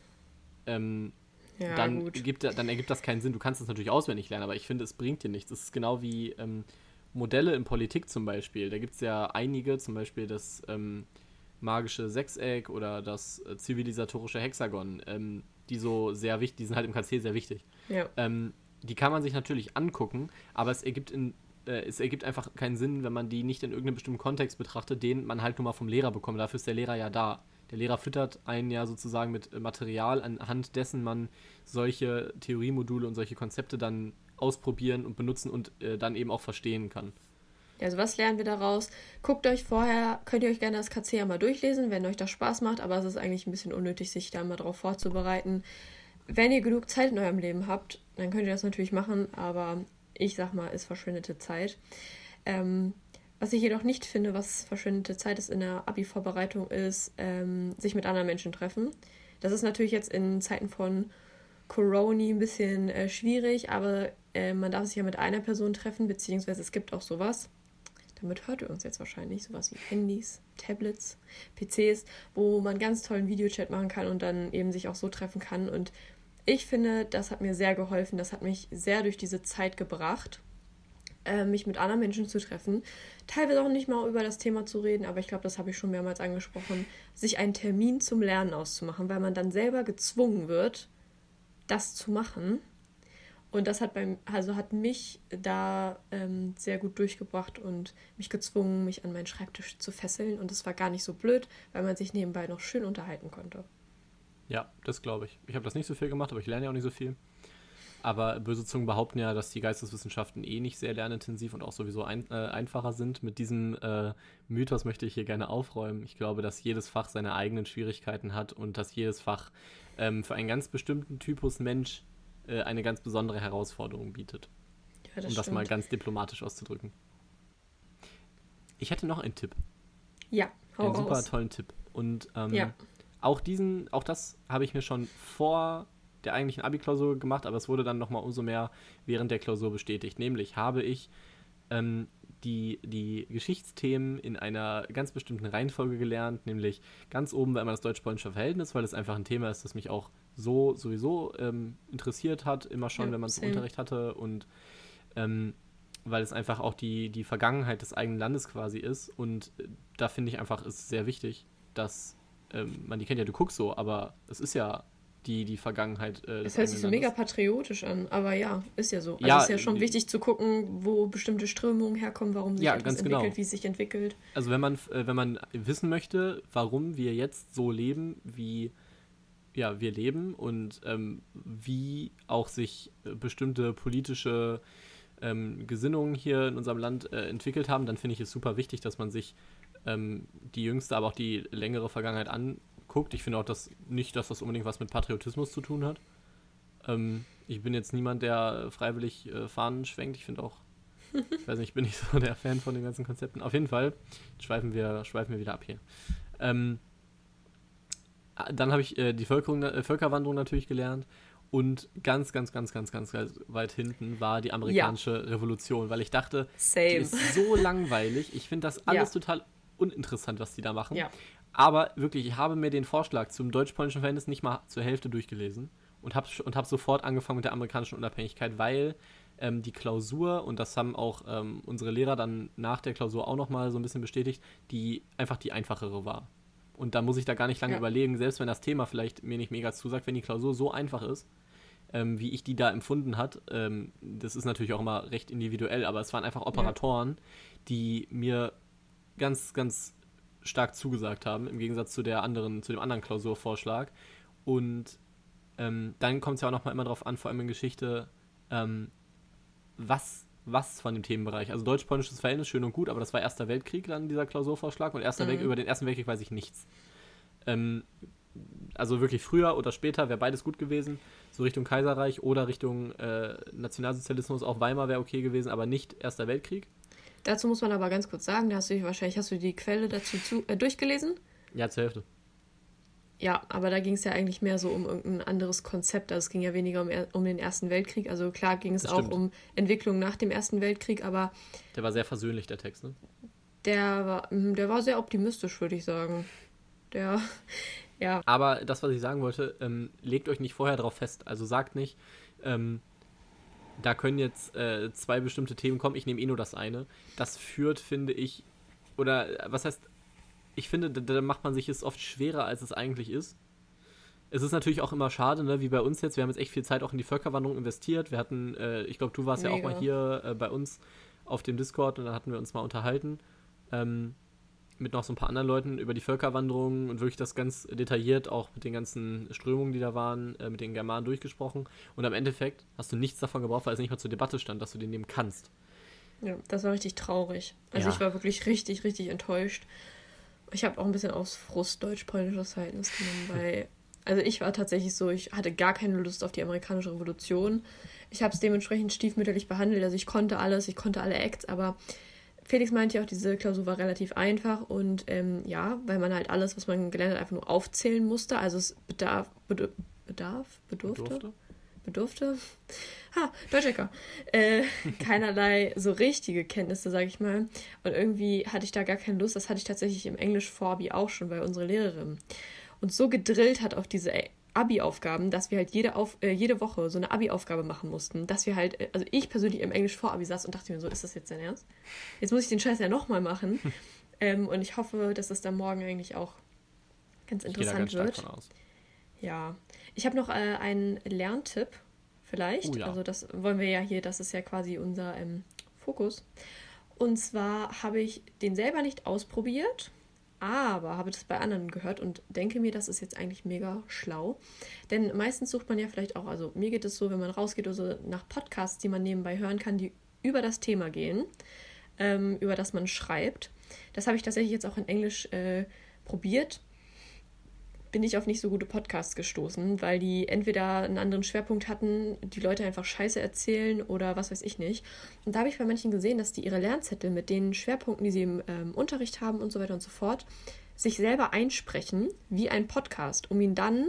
ähm, ja, dann, gibt, dann ergibt das keinen Sinn. Du kannst es natürlich auswendig lernen, aber ich finde, es bringt dir nichts. Es ist genau wie ähm, Modelle in Politik zum Beispiel. Da gibt es ja einige, zum Beispiel das ähm, magische Sechseck oder das äh, zivilisatorische Hexagon, ähm, die so sehr wichtig, die sind halt im KC sehr wichtig. Ja. Ähm, die kann man sich natürlich angucken, aber es ergibt in äh, es ergibt einfach keinen Sinn, wenn man die nicht in irgendeinem bestimmten Kontext betrachtet, den man halt nur mal vom Lehrer bekommt. Dafür ist der Lehrer ja da. Der Lehrer füttert einen ja sozusagen mit äh, Material, anhand dessen man solche Theoriemodule und solche Konzepte dann ausprobieren und benutzen und äh, dann eben auch verstehen kann. Also was lernen wir daraus? Guckt euch vorher, könnt ihr euch gerne das KC ja mal durchlesen, wenn euch das Spaß macht, aber es ist eigentlich ein bisschen unnötig, sich da mal drauf vorzubereiten. Wenn ihr genug Zeit in eurem Leben habt, dann könnt ihr das natürlich machen, aber ich sag mal, ist verschwendete Zeit. Ähm, was ich jedoch nicht finde, was verschwendete Zeit ist in der Abi-Vorbereitung, ist ähm, sich mit anderen Menschen treffen. Das ist natürlich jetzt in Zeiten von Corona ein bisschen äh, schwierig, aber äh, man darf sich ja mit einer Person treffen, beziehungsweise es gibt auch sowas. Damit hört ihr uns jetzt wahrscheinlich sowas wie Handys, Tablets, PCs, wo man ganz tollen Videochat machen kann und dann eben sich auch so treffen kann. Und ich finde, das hat mir sehr geholfen. Das hat mich sehr durch diese Zeit gebracht, äh, mich mit anderen Menschen zu treffen. Teilweise auch nicht mal über das Thema zu reden, aber ich glaube, das habe ich schon mehrmals angesprochen, sich einen Termin zum Lernen auszumachen, weil man dann selber gezwungen wird, das zu machen. Und das hat beim, also hat mich da ähm, sehr gut durchgebracht und mich gezwungen, mich an meinen Schreibtisch zu fesseln. Und es war gar nicht so blöd, weil man sich nebenbei noch schön unterhalten konnte. Ja, das glaube ich. Ich habe das nicht so viel gemacht, aber ich lerne ja auch nicht so viel. Aber böse Zungen behaupten ja, dass die Geisteswissenschaften eh nicht sehr lernintensiv und auch sowieso ein, äh, einfacher sind. Mit diesem äh, Mythos möchte ich hier gerne aufräumen. Ich glaube, dass jedes Fach seine eigenen Schwierigkeiten hat und dass jedes Fach ähm, für einen ganz bestimmten Typus Mensch äh, eine ganz besondere Herausforderung bietet. Ja, das um das stimmt. mal ganz diplomatisch auszudrücken. Ich hätte noch einen Tipp. Ja, hau Einen super tollen Tipp. Und ähm, ja. auch diesen, auch das habe ich mir schon vor der eigentlichen Abi-Klausur gemacht, aber es wurde dann nochmal umso mehr während der Klausur bestätigt. Nämlich habe ich ähm, die, die Geschichtsthemen in einer ganz bestimmten Reihenfolge gelernt, nämlich ganz oben war immer das deutsch-polnische Verhältnis, weil es einfach ein Thema ist, das mich auch so sowieso ähm, interessiert hat, immer schon, ja, wenn man es im Unterricht hatte und ähm, weil es einfach auch die, die Vergangenheit des eigenen Landes quasi ist und äh, da finde ich einfach, ist sehr wichtig, dass ähm, man die kennt ja, du guckst so, aber es ist ja die, die Vergangenheit. Äh, das hört sich so mega patriotisch an, aber ja, ist ja so. Also ja, ist ja schon wichtig zu gucken, wo bestimmte Strömungen herkommen, warum sich ja, etwas entwickelt, genau. wie es sich entwickelt. Also wenn man, äh, wenn man wissen möchte, warum wir jetzt so leben, wie ja, wir leben und ähm, wie auch sich äh, bestimmte politische ähm, Gesinnungen hier in unserem Land äh, entwickelt haben, dann finde ich es super wichtig, dass man sich ähm, die jüngste, aber auch die längere Vergangenheit an, guckt. Ich finde auch dass nicht, dass das unbedingt was mit Patriotismus zu tun hat. Ähm, ich bin jetzt niemand, der freiwillig äh, Fahnen schwenkt. Ich finde auch, ich weiß nicht, bin ich so der Fan von den ganzen Konzepten. Auf jeden Fall schweifen wir, schweifen wir wieder ab hier. Dann habe ich äh, die Völkerung, äh, Völkerwanderung natürlich gelernt. Und ganz, ganz, ganz, ganz, ganz, ganz weit hinten war die amerikanische ja. Revolution, weil ich dachte, Same. die ist so langweilig. Ich finde das alles ja. total uninteressant, was die da machen. Ja. Aber wirklich, ich habe mir den Vorschlag zum deutsch-polnischen Verhältnis nicht mal zur Hälfte durchgelesen und habe und hab sofort angefangen mit der amerikanischen Unabhängigkeit, weil ähm, die Klausur, und das haben auch ähm, unsere Lehrer dann nach der Klausur auch nochmal so ein bisschen bestätigt, die einfach die einfachere war. Und da muss ich da gar nicht lange ja. überlegen, selbst wenn das Thema vielleicht mir nicht mega zusagt, wenn die Klausur so einfach ist, ähm, wie ich die da empfunden hat, ähm, das ist natürlich auch immer recht individuell, aber es waren einfach Operatoren, ja. die mir ganz, ganz stark zugesagt haben, im Gegensatz zu der anderen, zu dem anderen Klausurvorschlag. Und ähm, dann kommt es ja auch nochmal immer darauf an, vor allem in Geschichte, ähm, was, was von dem Themenbereich. Also deutsch-polnisches Verhältnis, schön und gut, aber das war Erster Weltkrieg dann, dieser Klausurvorschlag. Und Erster mhm. Weltkrieg, über den Ersten Weltkrieg weiß ich nichts. Ähm, also wirklich früher oder später wäre beides gut gewesen, so Richtung Kaiserreich oder Richtung äh, Nationalsozialismus, auch Weimar wäre okay gewesen, aber nicht Erster Weltkrieg. Dazu muss man aber ganz kurz sagen, da hast du wahrscheinlich hast du die Quelle dazu zu, äh, durchgelesen? Ja, zur Hälfte. Ja, aber da ging es ja eigentlich mehr so um irgendein anderes Konzept. Also es ging ja weniger um, um den Ersten Weltkrieg. Also klar ging es auch um Entwicklung nach dem Ersten Weltkrieg, aber. Der war sehr versöhnlich, der Text, ne? Der war, hm, der war sehr optimistisch, würde ich sagen. Der, Ja. Aber das, was ich sagen wollte, ähm, legt euch nicht vorher darauf fest. Also sagt nicht, ähm, da können jetzt äh, zwei bestimmte Themen kommen, ich nehme eh nur das eine. Das führt, finde ich, oder äh, was heißt, ich finde, da, da macht man sich es oft schwerer, als es eigentlich ist. Es ist natürlich auch immer schade, ne, wie bei uns jetzt. Wir haben jetzt echt viel Zeit auch in die Völkerwanderung investiert. Wir hatten, äh, ich glaube, du warst Mega. ja auch mal hier äh, bei uns auf dem Discord und dann hatten wir uns mal unterhalten. Ähm, mit noch so ein paar anderen Leuten über die Völkerwanderung und wirklich das ganz detailliert auch mit den ganzen Strömungen, die da waren, äh, mit den Germanen durchgesprochen. Und am Endeffekt hast du nichts davon gebraucht, weil es nicht mal zur Debatte stand, dass du den nehmen kannst. Ja, das war richtig traurig. Also ja. ich war wirklich richtig, richtig enttäuscht. Ich habe auch ein bisschen aus Frust deutsch-polnisches Verhältnis genommen, weil, also ich war tatsächlich so, ich hatte gar keine Lust auf die amerikanische Revolution. Ich habe es dementsprechend stiefmütterlich behandelt, also ich konnte alles, ich konnte alle Acts, aber Felix meinte ja auch, diese Klausur war relativ einfach und ähm, ja, weil man halt alles, was man gelernt hat, einfach nur aufzählen musste. Also es bedarf, bedarf, bedurfte, bedurfte, bedurfte ha, Deutschecker, äh, keinerlei so richtige Kenntnisse, sag ich mal. Und irgendwie hatte ich da gar keine Lust. Das hatte ich tatsächlich im Englisch-Vorbi auch schon, weil unsere Lehrerin uns so gedrillt hat auf diese Abi-Aufgaben, dass wir halt jede, auf, äh, jede Woche so eine Abi-Aufgabe machen mussten. Dass wir halt, äh, also ich persönlich im Englisch vor Abi saß und dachte mir so, ist das jetzt dein Ernst? Jetzt muss ich den Scheiß ja nochmal machen. ähm, und ich hoffe, dass das dann morgen eigentlich auch ganz interessant ich wird. Ja. Ich habe noch äh, einen Lerntipp, vielleicht. Oh, ja. Also das wollen wir ja hier, das ist ja quasi unser ähm, Fokus. Und zwar habe ich den selber nicht ausprobiert aber habe das bei anderen gehört und denke mir, das ist jetzt eigentlich mega schlau. Denn meistens sucht man ja vielleicht auch, also mir geht es so, wenn man rausgeht oder so, nach Podcasts, die man nebenbei hören kann, die über das Thema gehen, ähm, über das man schreibt. Das habe ich tatsächlich jetzt auch in Englisch äh, probiert bin ich auf nicht so gute Podcasts gestoßen, weil die entweder einen anderen Schwerpunkt hatten, die Leute einfach Scheiße erzählen oder was weiß ich nicht. Und da habe ich bei manchen gesehen, dass die ihre Lernzettel mit den Schwerpunkten, die sie im ähm, Unterricht haben und so weiter und so fort, sich selber einsprechen wie ein Podcast, um ihn dann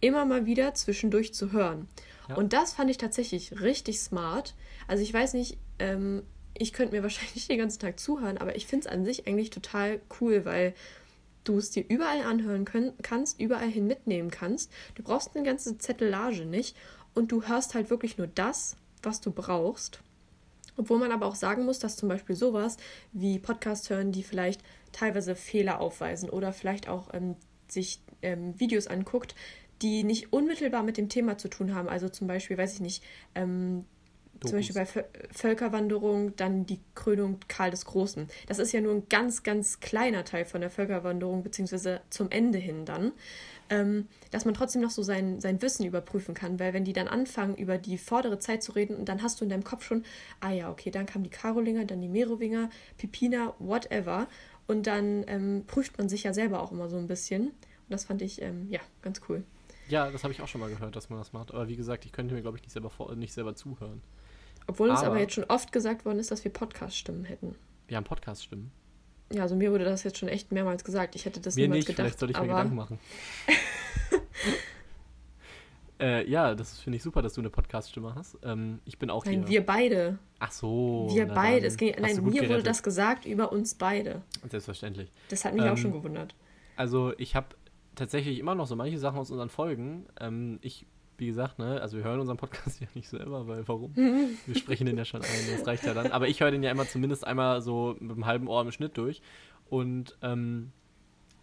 immer mal wieder zwischendurch zu hören. Ja. Und das fand ich tatsächlich richtig smart. Also ich weiß nicht, ähm, ich könnte mir wahrscheinlich den ganzen Tag zuhören, aber ich finde es an sich eigentlich total cool, weil du es dir überall anhören können, kannst, überall hin mitnehmen kannst. Du brauchst eine ganze Zettelage nicht und du hörst halt wirklich nur das, was du brauchst. Obwohl man aber auch sagen muss, dass zum Beispiel sowas wie Podcast hören, die vielleicht teilweise Fehler aufweisen oder vielleicht auch ähm, sich ähm, Videos anguckt, die nicht unmittelbar mit dem Thema zu tun haben. Also zum Beispiel, weiß ich nicht, ähm, Dokus. Zum Beispiel bei Völkerwanderung dann die Krönung Karl des Großen. Das ist ja nur ein ganz, ganz kleiner Teil von der Völkerwanderung, beziehungsweise zum Ende hin dann. Ähm, dass man trotzdem noch so sein, sein Wissen überprüfen kann, weil wenn die dann anfangen, über die vordere Zeit zu reden, dann hast du in deinem Kopf schon, ah ja, okay, dann kamen die Karolinger, dann die Merowinger, Pipina, whatever. Und dann ähm, prüft man sich ja selber auch immer so ein bisschen. Und das fand ich, ähm, ja, ganz cool. Ja, das habe ich auch schon mal gehört, dass man das macht. Aber wie gesagt, ich könnte mir, glaube ich, nicht selber, vor, nicht selber zuhören. Obwohl uns aber, jetzt schon oft gesagt worden ist, dass wir Podcast-Stimmen hätten. Wir haben Podcast-Stimmen. Ja, also mir wurde das jetzt schon echt mehrmals gesagt. Ich hätte das mir niemals nicht, gedacht. Vielleicht soll ich aber... mir Gedanken machen. äh, ja, das finde ich super, dass du eine Podcast-Stimme hast. Ähm, ich bin auch nein, hier. wir beide. Ach so. Wir beide. Es ging, nein, mir gerettet. wurde das gesagt über uns beide. Selbstverständlich. Das hat mich ähm, auch schon gewundert. Also ich habe tatsächlich immer noch so manche Sachen aus unseren Folgen. Ähm, ich wie gesagt, ne, also wir hören unseren Podcast ja nicht selber, weil warum? wir sprechen den ja schon ein, das reicht ja dann. Aber ich höre den ja immer zumindest einmal so mit einem halben Ohr im Schnitt durch. Und ähm,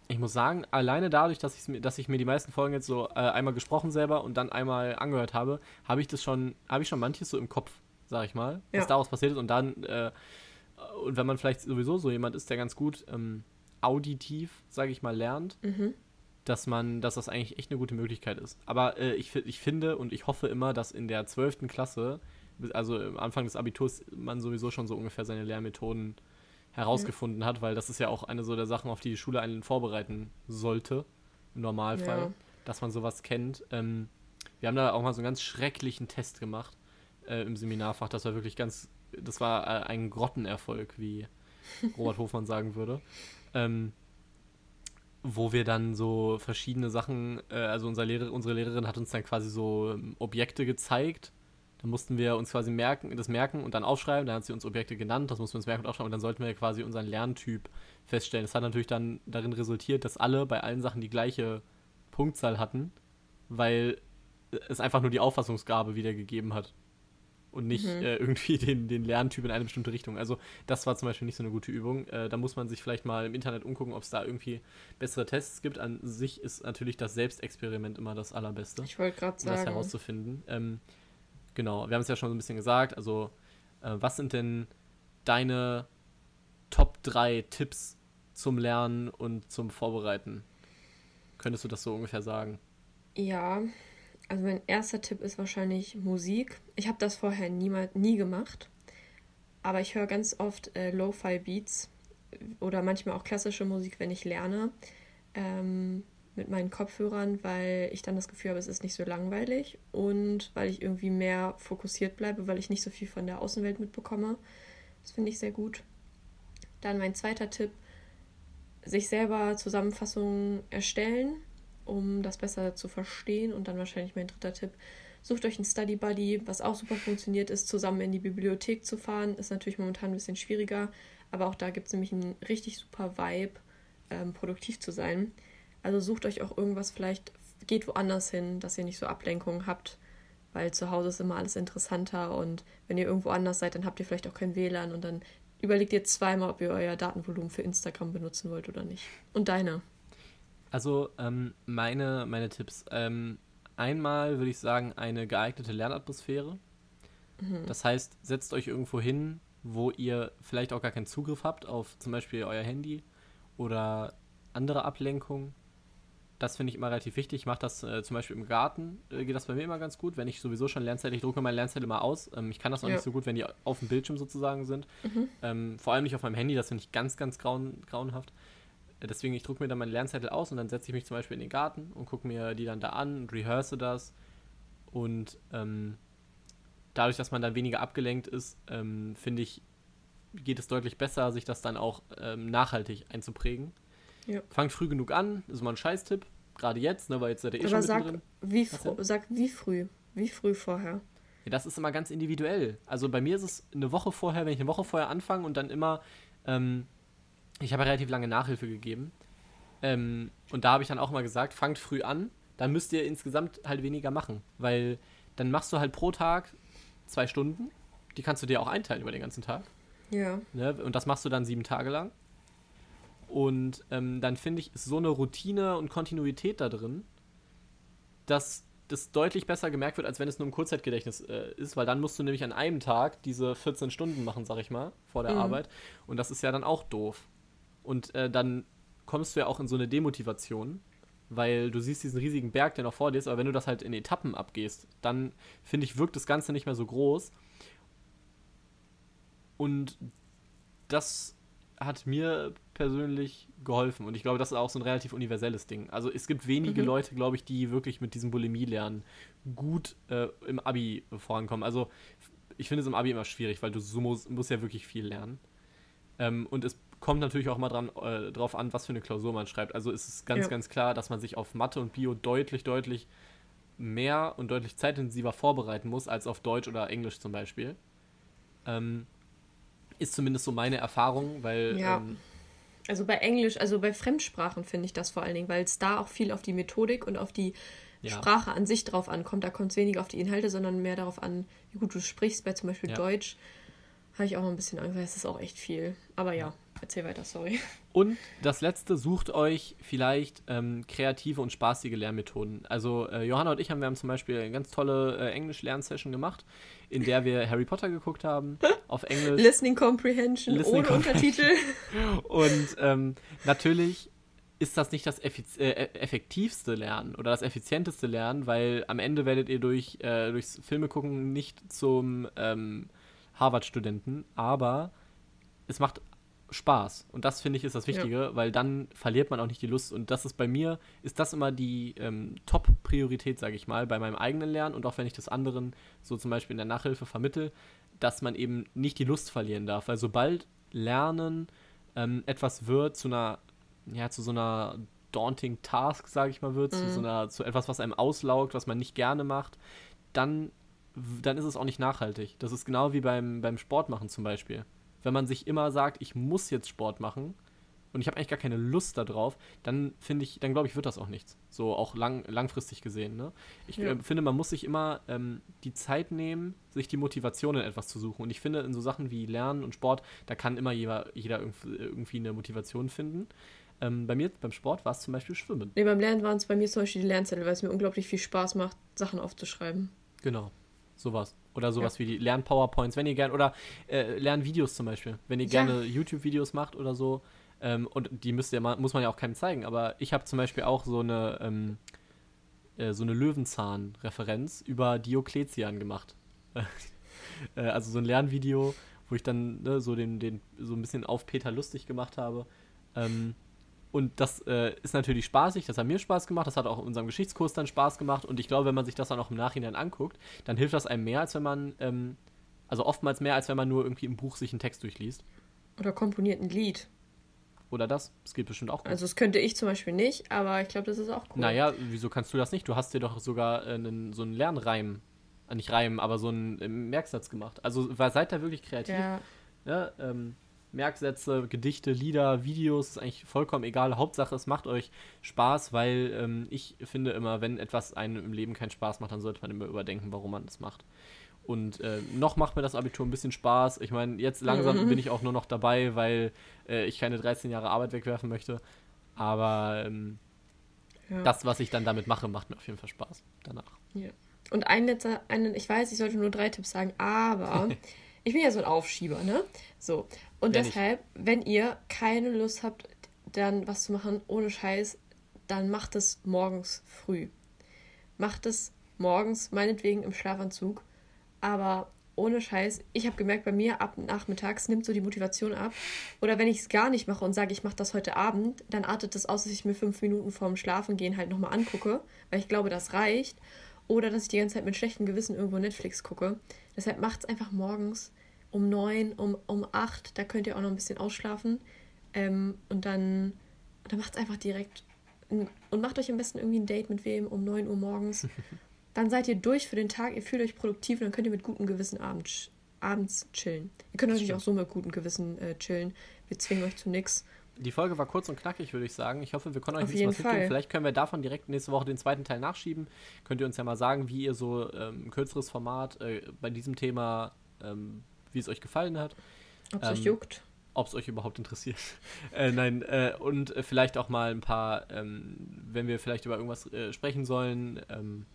ich muss sagen, alleine dadurch, dass, dass ich mir die meisten Folgen jetzt so äh, einmal gesprochen selber und dann einmal angehört habe, habe ich das schon, habe ich schon manches so im Kopf, sag ich mal, ja. was daraus passiert ist. Und dann, äh, und wenn man vielleicht sowieso so jemand ist, der ganz gut ähm, auditiv, sage ich mal, lernt, mhm dass man, dass das eigentlich echt eine gute Möglichkeit ist. Aber äh, ich, ich finde und ich hoffe immer, dass in der 12. Klasse, also am Anfang des Abiturs, man sowieso schon so ungefähr seine Lehrmethoden herausgefunden ja. hat, weil das ist ja auch eine so der Sachen, auf die die Schule einen vorbereiten sollte, im Normalfall, ja. dass man sowas kennt. Ähm, wir haben da auch mal so einen ganz schrecklichen Test gemacht äh, im Seminarfach. Das war wirklich ganz, das war äh, ein Grottenerfolg, wie Robert Hofmann sagen würde. Ähm, wo wir dann so verschiedene Sachen, äh, also unser Lehrer, unsere Lehrerin hat uns dann quasi so ähm, Objekte gezeigt. Da mussten wir uns quasi merken, das merken und dann aufschreiben. Dann hat sie uns Objekte genannt, das mussten wir uns merken und aufschreiben und dann sollten wir quasi unseren Lerntyp feststellen. Das hat natürlich dann darin resultiert, dass alle bei allen Sachen die gleiche Punktzahl hatten, weil es einfach nur die Auffassungsgabe wiedergegeben hat und nicht mhm. äh, irgendwie den, den Lerntyp in eine bestimmte Richtung. Also das war zum Beispiel nicht so eine gute Übung. Äh, da muss man sich vielleicht mal im Internet umgucken, ob es da irgendwie bessere Tests gibt. An sich ist natürlich das Selbstexperiment immer das Allerbeste. Ich wollte gerade sagen. Um das herauszufinden. Ähm, genau, wir haben es ja schon so ein bisschen gesagt. Also äh, was sind denn deine Top 3 Tipps zum Lernen und zum Vorbereiten? Könntest du das so ungefähr sagen? Ja, also mein erster Tipp ist wahrscheinlich Musik. Ich habe das vorher niemals, nie gemacht, aber ich höre ganz oft äh, Lo-Fi-Beats oder manchmal auch klassische Musik, wenn ich lerne, ähm, mit meinen Kopfhörern, weil ich dann das Gefühl habe, es ist nicht so langweilig und weil ich irgendwie mehr fokussiert bleibe, weil ich nicht so viel von der Außenwelt mitbekomme. Das finde ich sehr gut. Dann mein zweiter Tipp, sich selber Zusammenfassungen erstellen um das besser zu verstehen. Und dann wahrscheinlich mein dritter Tipp, sucht euch einen Study Buddy, was auch super funktioniert ist, zusammen in die Bibliothek zu fahren. Ist natürlich momentan ein bisschen schwieriger, aber auch da gibt es nämlich einen richtig super Vibe, ähm, produktiv zu sein. Also sucht euch auch irgendwas, vielleicht geht woanders hin, dass ihr nicht so Ablenkungen habt, weil zu Hause ist immer alles interessanter und wenn ihr irgendwo anders seid, dann habt ihr vielleicht auch kein WLAN und dann überlegt ihr zweimal, ob ihr euer Datenvolumen für Instagram benutzen wollt oder nicht. Und deine? Also ähm, meine, meine Tipps. Ähm, einmal würde ich sagen, eine geeignete Lernatmosphäre. Mhm. Das heißt, setzt euch irgendwo hin, wo ihr vielleicht auch gar keinen Zugriff habt auf zum Beispiel euer Handy oder andere Ablenkungen. Das finde ich immer relativ wichtig. Ich mache das äh, zum Beispiel im Garten, äh, geht das bei mir immer ganz gut, wenn ich sowieso schon Lernzettel, ich drucke meine Lernzettel immer aus. Ähm, ich kann das auch ja. nicht so gut, wenn die auf dem Bildschirm sozusagen sind. Mhm. Ähm, vor allem nicht auf meinem Handy, das finde ich ganz, ganz grauen, grauenhaft deswegen, ich drucke mir dann meinen Lernzettel aus und dann setze ich mich zum Beispiel in den Garten und gucke mir die dann da an und rehearse das. Und ähm, dadurch, dass man dann weniger abgelenkt ist, ähm, finde ich, geht es deutlich besser, sich das dann auch ähm, nachhaltig einzuprägen. Ja. Fangt früh genug an, das ist mal ein Scheißtipp. Gerade jetzt, ne, weil jetzt seid ihr eh Aber schon sag, drin. Wie sag wie früh? Wie früh vorher? Ja, das ist immer ganz individuell. Also bei mir ist es eine Woche vorher, wenn ich eine Woche vorher anfange und dann immer ähm, ich habe relativ lange Nachhilfe gegeben. Ähm, und da habe ich dann auch mal gesagt, fangt früh an, dann müsst ihr insgesamt halt weniger machen. Weil dann machst du halt pro Tag zwei Stunden. Die kannst du dir auch einteilen über den ganzen Tag. Ja. Ne? Und das machst du dann sieben Tage lang. Und ähm, dann finde ich, ist so eine Routine und Kontinuität da drin, dass das deutlich besser gemerkt wird, als wenn es nur im Kurzzeitgedächtnis äh, ist, weil dann musst du nämlich an einem Tag diese 14 Stunden machen, sag ich mal, vor der mhm. Arbeit. Und das ist ja dann auch doof. Und äh, dann kommst du ja auch in so eine Demotivation, weil du siehst diesen riesigen Berg, der noch vor dir ist, aber wenn du das halt in Etappen abgehst, dann finde ich, wirkt das Ganze nicht mehr so groß. Und das hat mir persönlich geholfen. Und ich glaube, das ist auch so ein relativ universelles Ding. Also es gibt wenige mhm. Leute, glaube ich, die wirklich mit diesem Bulimie-Lernen gut äh, im Abi vorankommen. Also ich finde es im Abi immer schwierig, weil du so musst, musst ja wirklich viel lernen. Ähm, und es kommt natürlich auch mal dran, äh, drauf an, was für eine Klausur man schreibt. Also ist es ganz, ja. ganz klar, dass man sich auf Mathe und Bio deutlich, deutlich mehr und deutlich zeitintensiver vorbereiten muss als auf Deutsch oder Englisch zum Beispiel. Ähm, ist zumindest so meine Erfahrung, weil. Ja. Ähm, also bei Englisch, also bei Fremdsprachen finde ich das vor allen Dingen, weil es da auch viel auf die Methodik und auf die ja. Sprache an sich drauf ankommt. Da kommt es weniger auf die Inhalte, sondern mehr darauf an, wie gut du sprichst. Bei zum Beispiel ja. Deutsch habe ich auch ein bisschen Angst, weil es ist auch echt viel. Aber ja. Erzähl weiter, sorry. Und das letzte, sucht euch vielleicht ähm, kreative und spaßige Lernmethoden. Also äh, Johanna und ich haben, wir haben zum Beispiel eine ganz tolle äh, Englisch-Lernsession gemacht, in der wir Harry Potter geguckt haben, auf Englisch. Listening Comprehension, Listening ohne Untertitel. und ähm, natürlich ist das nicht das äh, effektivste Lernen oder das effizienteste Lernen, weil am Ende werdet ihr durch, äh, durchs Filme gucken nicht zum ähm, Harvard-Studenten, aber es macht Spaß. Und das finde ich ist das Wichtige, ja. weil dann verliert man auch nicht die Lust. Und das ist bei mir, ist das immer die ähm, Top-Priorität, sage ich mal, bei meinem eigenen Lernen und auch wenn ich das anderen so zum Beispiel in der Nachhilfe vermittel, dass man eben nicht die Lust verlieren darf. Weil sobald Lernen ähm, etwas wird zu einer, ja, zu so einer daunting Task, sage ich mal, wird, mhm. zu so einer, zu etwas, was einem auslaugt, was man nicht gerne macht, dann, dann ist es auch nicht nachhaltig. Das ist genau wie beim, beim Sport machen zum Beispiel wenn man sich immer sagt, ich muss jetzt Sport machen und ich habe eigentlich gar keine Lust darauf, dann finde ich, dann glaube ich, wird das auch nichts. So auch lang, langfristig gesehen. Ne? Ich ja. äh, finde, man muss sich immer ähm, die Zeit nehmen, sich die Motivation in etwas zu suchen. Und ich finde, in so Sachen wie Lernen und Sport, da kann immer jeder, jeder irgendwie eine Motivation finden. Ähm, bei mir beim Sport war es zum Beispiel Schwimmen. Nee, beim Lernen waren es bei mir zum Beispiel die Lernzettel, weil es mir unglaublich viel Spaß macht, Sachen aufzuschreiben. Genau, sowas. Oder sowas ja. wie die Lern-PowerPoints, wenn ihr gerne, oder äh, Lernvideos zum Beispiel. Wenn ihr ja. gerne YouTube-Videos macht oder so, ähm, und die müsst ihr mal, muss man ja auch keinem zeigen, aber ich habe zum Beispiel auch so eine, ähm, äh, so eine Löwenzahn-Referenz über Diokletian gemacht. äh, also so ein Lernvideo, wo ich dann ne, so, den, den, so ein bisschen auf Peter lustig gemacht habe. Ähm, und das äh, ist natürlich spaßig, das hat mir Spaß gemacht, das hat auch in unserem Geschichtskurs dann Spaß gemacht. Und ich glaube, wenn man sich das dann auch im Nachhinein anguckt, dann hilft das einem mehr, als wenn man, ähm, also oftmals mehr, als wenn man nur irgendwie im Buch sich einen Text durchliest. Oder komponiert ein Lied. Oder das? Es geht bestimmt auch gut. Also das könnte ich zum Beispiel nicht, aber ich glaube, das ist auch cool. Naja, wieso kannst du das nicht? Du hast dir doch sogar äh, einen, so einen Lernreim, äh, nicht Reim, aber so einen äh, Merksatz gemacht. Also seid da wirklich kreativ. Ja. ja ähm, Merksätze, Gedichte, Lieder, Videos, ist eigentlich vollkommen egal. Hauptsache, es macht euch Spaß, weil ähm, ich finde immer, wenn etwas einem im Leben keinen Spaß macht, dann sollte man immer überdenken, warum man das macht. Und äh, noch macht mir das Abitur ein bisschen Spaß. Ich meine, jetzt langsam mhm. bin ich auch nur noch dabei, weil äh, ich keine 13 Jahre Arbeit wegwerfen möchte. Aber ähm, ja. das, was ich dann damit mache, macht mir auf jeden Fall Spaß danach. Ja. Und ein letzter, einen, ich weiß, ich sollte nur drei Tipps sagen, aber ich bin ja so ein Aufschieber, ne? So. Und wenn deshalb, ich. wenn ihr keine Lust habt, dann was zu machen ohne Scheiß, dann macht es morgens früh. Macht es morgens, meinetwegen im Schlafanzug aber ohne Scheiß, ich habe gemerkt, bei mir ab nachmittags nimmt so die Motivation ab. Oder wenn ich es gar nicht mache und sage, ich mache das heute Abend, dann artet das aus, dass ich mir fünf Minuten vorm Schlafengehen halt nochmal angucke, weil ich glaube, das reicht. Oder dass ich die ganze Zeit mit schlechtem Gewissen irgendwo Netflix gucke. Deshalb macht es einfach morgens um neun, um, um acht, da könnt ihr auch noch ein bisschen ausschlafen. Ähm, und dann, dann macht es einfach direkt. Und macht euch am besten irgendwie ein Date mit wem um 9 Uhr morgens. Dann seid ihr durch für den Tag, ihr fühlt euch produktiv und dann könnt ihr mit gutem Gewissen abends, abends chillen. Ihr könnt natürlich auch so mit gutem Gewissen äh, chillen. Wir zwingen euch zu nichts. Die Folge war kurz und knackig, würde ich sagen. Ich hoffe, wir können euch Auf ein bisschen was mitgeben. Vielleicht können wir davon direkt nächste Woche den zweiten Teil nachschieben. Könnt ihr uns ja mal sagen, wie ihr so ähm, ein kürzeres Format äh, bei diesem Thema, ähm, wie es euch gefallen hat. Ob es ähm, euch juckt. Ob es euch überhaupt interessiert. äh, nein, äh, und vielleicht auch mal ein paar, ähm, wenn wir vielleicht über irgendwas äh, sprechen sollen, ähm,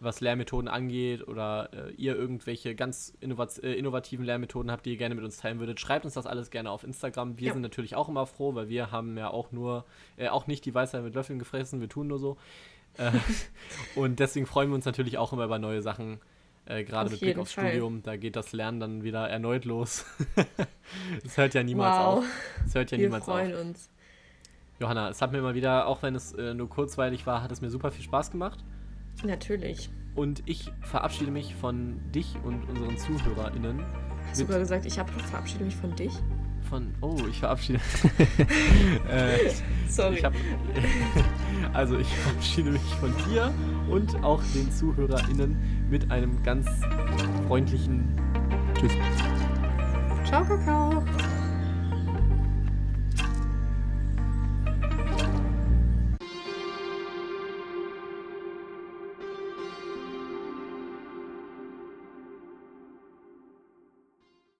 was Lehrmethoden angeht oder äh, ihr irgendwelche ganz innovat äh, innovativen Lehrmethoden habt, die ihr gerne mit uns teilen würdet, schreibt uns das alles gerne auf Instagram. Wir ja. sind natürlich auch immer froh, weil wir haben ja auch nur, äh, auch nicht die Weisheit mit Löffeln gefressen, wir tun nur so. Äh, und deswegen freuen wir uns natürlich auch immer über neue Sachen, äh, gerade mit Blick aufs Fall. Studium. Da geht das Lernen dann wieder erneut los. Es hört ja niemals wow. auf. Es hört ja wir niemals freuen auf. Uns. Johanna, es hat mir immer wieder, auch wenn es äh, nur kurzweilig war, hat es mir super viel Spaß gemacht. Natürlich. Und ich verabschiede mich von dich und unseren ZuhörerInnen. Hast du gerade gesagt, ich verabschiede mich von dich? Von, oh, ich verabschiede. äh, Sorry. Ich hab, also, ich verabschiede mich von dir und auch den ZuhörerInnen mit einem ganz freundlichen Tschüss. Ciao, Kakao.